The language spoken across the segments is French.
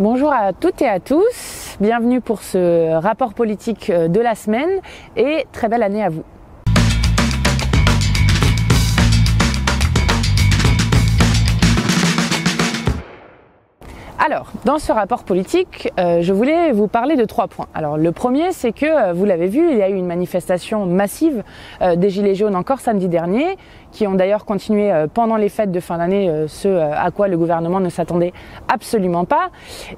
Bonjour à toutes et à tous, bienvenue pour ce rapport politique de la semaine et très belle année à vous. Alors, dans ce rapport politique, euh, je voulais vous parler de trois points. Alors, le premier, c'est que, euh, vous l'avez vu, il y a eu une manifestation massive euh, des Gilets jaunes encore samedi dernier, qui ont d'ailleurs continué pendant les fêtes de fin d'année, ce à quoi le gouvernement ne s'attendait absolument pas.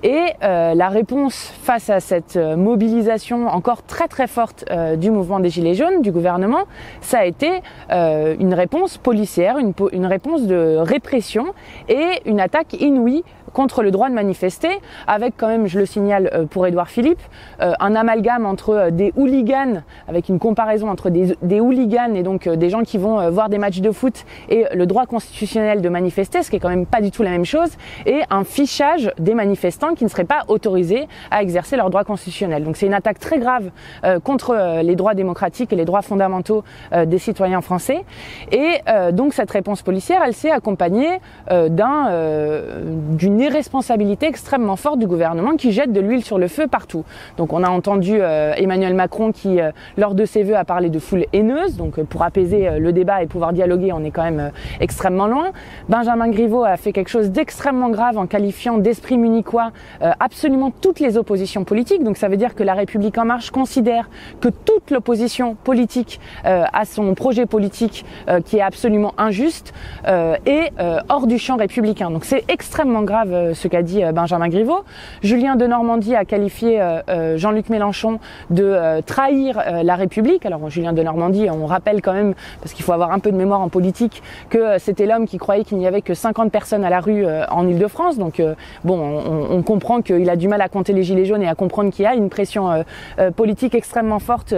Et la réponse face à cette mobilisation encore très très forte du mouvement des Gilets jaunes, du gouvernement, ça a été une réponse policière, une, une réponse de répression et une attaque inouïe contre le droit de manifester, avec quand même, je le signale euh, pour Édouard Philippe, euh, un amalgame entre euh, des hooligans, avec une comparaison entre des, des hooligans et donc des gens qui vont voir des matchs de foot et le droit constitutionnel de manifester, ce qui est quand même pas du tout la même chose, et un fichage des manifestants qui ne seraient pas autorisés à exercer leur droit constitutionnel. Donc c'est une attaque très grave contre les droits démocratiques et les droits fondamentaux des citoyens français. Et donc cette réponse policière, elle s'est accompagnée d'un d'une irresponsabilité extrêmement forte du gouvernement qui jette de l'huile sur le feu partout. Donc on a entendu euh, Emmanuel Macron qui, euh, lors de ses vœux, a parlé de foule haineuse. Donc euh, pour apaiser le débat et pouvoir dialoguer, on est quand même extrêmement loin. Benjamin Griveaux a fait quelque chose d'extrêmement grave en qualifiant d'esprit munichois absolument toutes les oppositions politiques. Donc ça veut dire que la République en marche considère que toute l'opposition politique a son projet politique qui est absolument injuste est hors du champ républicain. Donc c'est extrêmement grave euh, ce qu'a dit euh, Benjamin Griveaux. Julien de Normandie a qualifié euh, Jean-Luc Mélenchon de trahir la République. Alors Julien de Normandie, on rappelle quand même, parce qu'il faut avoir un peu de mémoire en politique, que c'était l'homme qui croyait qu'il n'y avait que 50 personnes à la rue en Ile-de-France. Donc bon, on, comprend qu'il a du mal à compter les gilets jaunes et à comprendre qu'il y a une pression politique extrêmement forte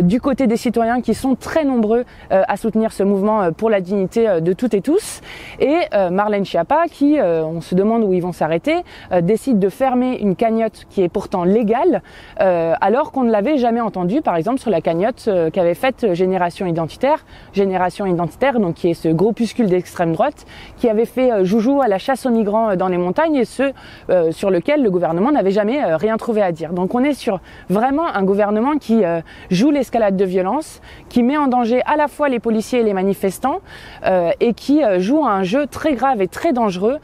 du côté des citoyens qui sont très nombreux à soutenir ce mouvement pour la dignité de toutes et tous. Et Marlène Schiappa qui, on se demande où ils vont s'arrêter, euh, décide de fermer une cagnotte qui est pourtant légale, euh, alors qu'on ne l'avait jamais entendu, par exemple, sur la cagnotte euh, qu'avait faite Génération Identitaire. Génération Identitaire, donc qui est ce groupuscule d'extrême droite, qui avait fait joujou à la chasse aux migrants dans les montagnes, et ce, sur lequel le gouvernement n'avait jamais rien trouvé à dire. Donc on est sur vraiment un gouvernement qui joue l'escalade de violence, qui met en danger à la fois les policiers et les manifestants, et qui joue un jeu très grave et très dangereux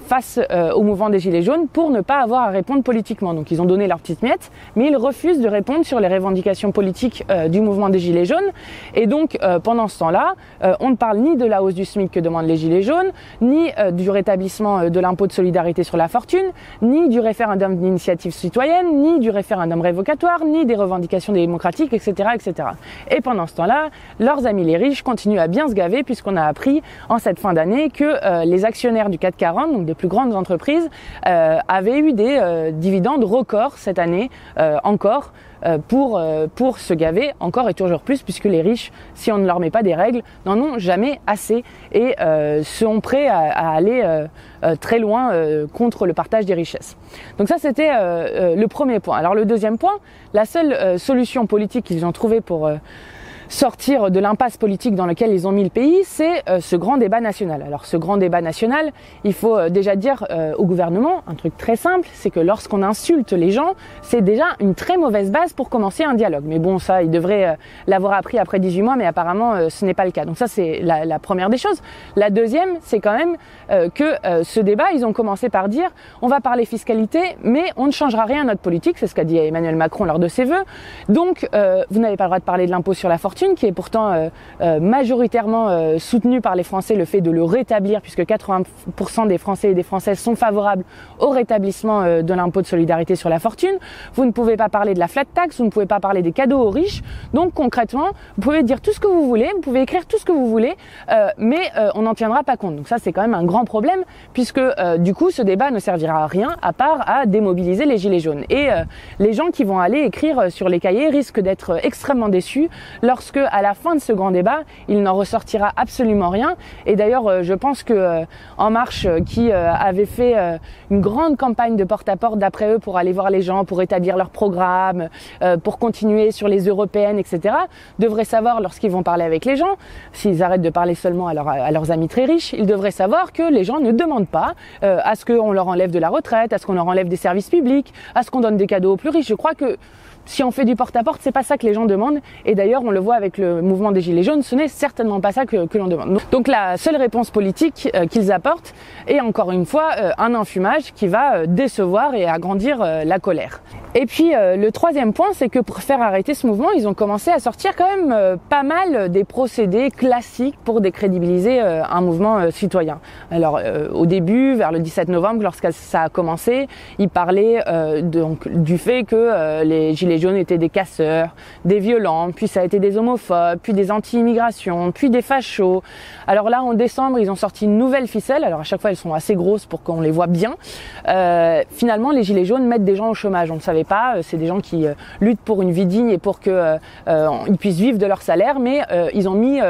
face euh, au mouvement des Gilets jaunes pour ne pas avoir à répondre politiquement. Donc ils ont donné leur petite miette, mais ils refusent de répondre sur les revendications politiques euh, du mouvement des Gilets jaunes. Et donc euh, pendant ce temps-là, on ne parle ni de la hausse du SMIC que demandent les Gilets jaunes, ni du rétablissement de l'impôt de solidarité sur la fortune, ni du référendum d'initiative citoyenne, ni du référendum révocatoire, ni des revendications démocratiques, etc., etc. Et pendant ce temps-là, leurs amis les riches continuent à bien se gaver puisqu'on a appris en cette fin d'année que les actionnaires du 440, donc des plus grandes entreprises euh, avaient eu des euh, dividendes records cette année euh, encore pour, pour se gaver encore et toujours plus puisque les riches, si on ne leur met pas des règles, n'en ont jamais assez et sont prêts à, aller très loin contre le partage des richesses. Donc ça c'était le premier point. Alors le deuxième point, la seule solution politique qu'ils ont trouvée pour sortir de l'impasse politique dans laquelle ils ont mis le pays, c'est euh, ce grand débat national. Alors ce grand débat national, il faut euh, déjà dire euh, au gouvernement un truc très simple, c'est que lorsqu'on insulte les gens, c'est déjà une très mauvaise base pour commencer un dialogue. Mais bon, ça, ils devraient l'avoir appris après 18 mois, mais apparemment ce n'est pas le cas. Donc ça, c'est la, la, première des choses. La deuxième, c'est quand même que ce débat, ils ont commencé par dire, on va parler fiscalité, mais on ne changera rien à notre politique, c'est ce qu'a dit Emmanuel Macron lors de ses vœux. Donc, vous n'avez pas le droit de parler de l'impôt sur la fortune qui est pourtant euh, euh, majoritairement euh, soutenu par les Français, le fait de le rétablir, puisque 80% des Français et des Françaises sont favorables au rétablissement de l'impôt de solidarité sur la fortune. Vous ne pouvez pas parler de la flat tax, vous ne pouvez pas parler des cadeaux aux riches. Donc concrètement, vous pouvez dire tout ce que vous voulez, vous pouvez écrire tout ce que vous voulez, mais on n'en tiendra pas compte. Donc ça, c'est quand même un grand problème, puisque du coup, ce débat ne servira à rien à part à démobiliser les gilets jaunes. Et les gens qui vont aller écrire sur les cahiers risquent d'être extrêmement déçus lorsque pense que à la fin de ce grand débat, il n'en ressortira absolument rien. Et d'ailleurs, je pense que En Marche, qui avait fait une grande campagne de porte-à-porte d'après eux pour aller voir les gens, pour établir leur programme, pour continuer sur les européennes, etc., devraient savoir lorsqu'ils vont parler avec les gens, s'ils arrêtent de parler seulement à, à leurs amis très riches, ils devraient savoir que les gens ne demandent pas à ce qu'on leur enlève de la retraite, à ce qu'on leur enlève des services publics, à ce qu'on donne des cadeaux aux plus riches. Je crois que si on fait du porte-à-porte, c'est pas ça que les gens demandent. Et d'ailleurs, on le voit avec le mouvement des Gilets jaunes, ce n'est certainement pas ça que, l'on demande. Donc la seule réponse politique euh, qu'ils apportent est encore une fois euh, un enfumage qui va euh, décevoir et agrandir la colère. Et puis le troisième point, c'est que pour faire arrêter ce mouvement, ils ont commencé à sortir quand même pas mal des procédés classiques pour décrédibiliser un mouvement citoyen. Alors au début, vers le 17 novembre, lorsque ça a commencé, ils parlaient donc du fait que les Gilets jaunes étaient des casseurs, des violents, puis ça a été des homophobes, puis des anti-immigration, puis des fachos. Alors là, en décembre, ils ont sorti une nouvelle ficelle. Alors à chaque fois, elles sont assez grosses pour qu'on les voit bien. Euh, finalement, les gilets jaunes mettent des gens au chômage. On ne savait pas. Euh, c'est des gens qui euh, luttent pour une vie digne et pour que puissent vivre de leur salaire, mais ils ont mis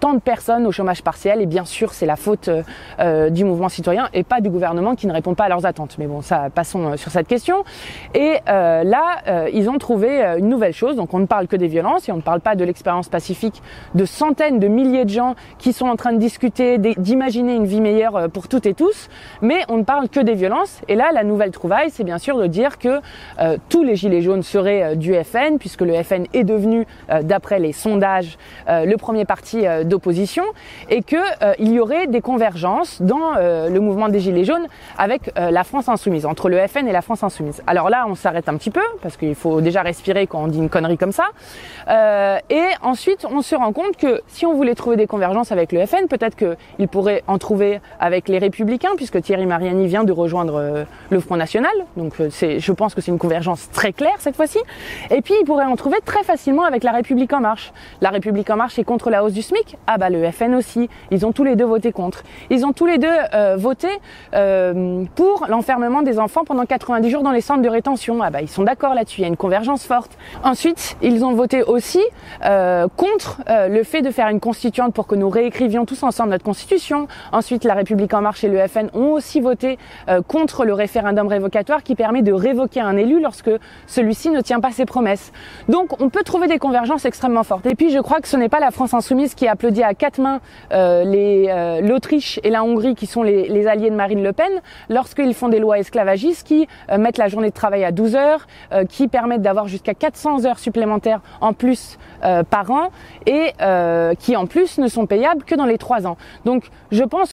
tant de personnes au chômage partiel. Et bien sûr, c'est la faute du mouvement citoyen et pas du gouvernement qui ne répond pas à leurs attentes. Mais bon, ça, passons sur cette question. Et là, ils ont trouvé une nouvelle chose. Donc, on ne parle que des violences et on ne parle pas de l'expérience pacifique de centaines de milliers de gens qui sont en train de discuter, d'imaginer une vie meilleure euh, pour toutes et tous, mais on ne parle que des violences. Et là, la nouvelle trouvaille, c'est bien sûr de dire que euh, tous les gilets jaunes seraient euh, du FN, puisque le FN est devenu, d'après les sondages, le premier parti d'opposition, et que il y aurait des convergences dans le mouvement des gilets jaunes avec la France insoumise, entre le FN et la France insoumise. Alors là, on s'arrête un petit peu parce qu'il faut déjà respirer quand on dit une connerie comme ça. et ensuite, on se rend compte que si on voulait trouver des convergences avec le FN. Peut-être qu'il pourrait en trouver avec les Républicains, puisque Thierry Mariani vient de rejoindre euh, le Front National. Donc euh, je pense que c'est une convergence très claire cette fois-ci. Et puis il pourrait en trouver très facilement avec la République en marche. La République en marche est contre la hausse du SMIC. Ah bah le FN aussi. Ils ont tous les deux voté contre. Ils ont tous les deux euh, voté pour l'enfermement des enfants pendant 90 jours dans les centres de rétention. Ah bah ils sont d'accord là-dessus. Il y a une convergence forte. Ensuite, ils ont voté aussi contre le fait de faire une constituante pour que nous réécrivions tous ensemble notre constitution. Ensuite, la République en marche et le FN ont aussi voté euh, contre le référendum révocatoire qui permet de révoquer un élu lorsque celui-ci ne tient pas ses promesses. Donc, on peut trouver des convergences extrêmement fortes. Et puis, je crois que ce n'est pas la France insoumise qui applaudit à quatre mains euh, euh, l'Autriche et la Hongrie qui sont les, les, alliés de Marine Le Pen lorsqu'ils font des lois esclavagistes qui mettent la journée de travail à 12 heures, qui permettent d'avoir jusqu'à 400 heures supplémentaires en plus par an et qui en plus ne sont payables que dans les trois ans. Donc je pense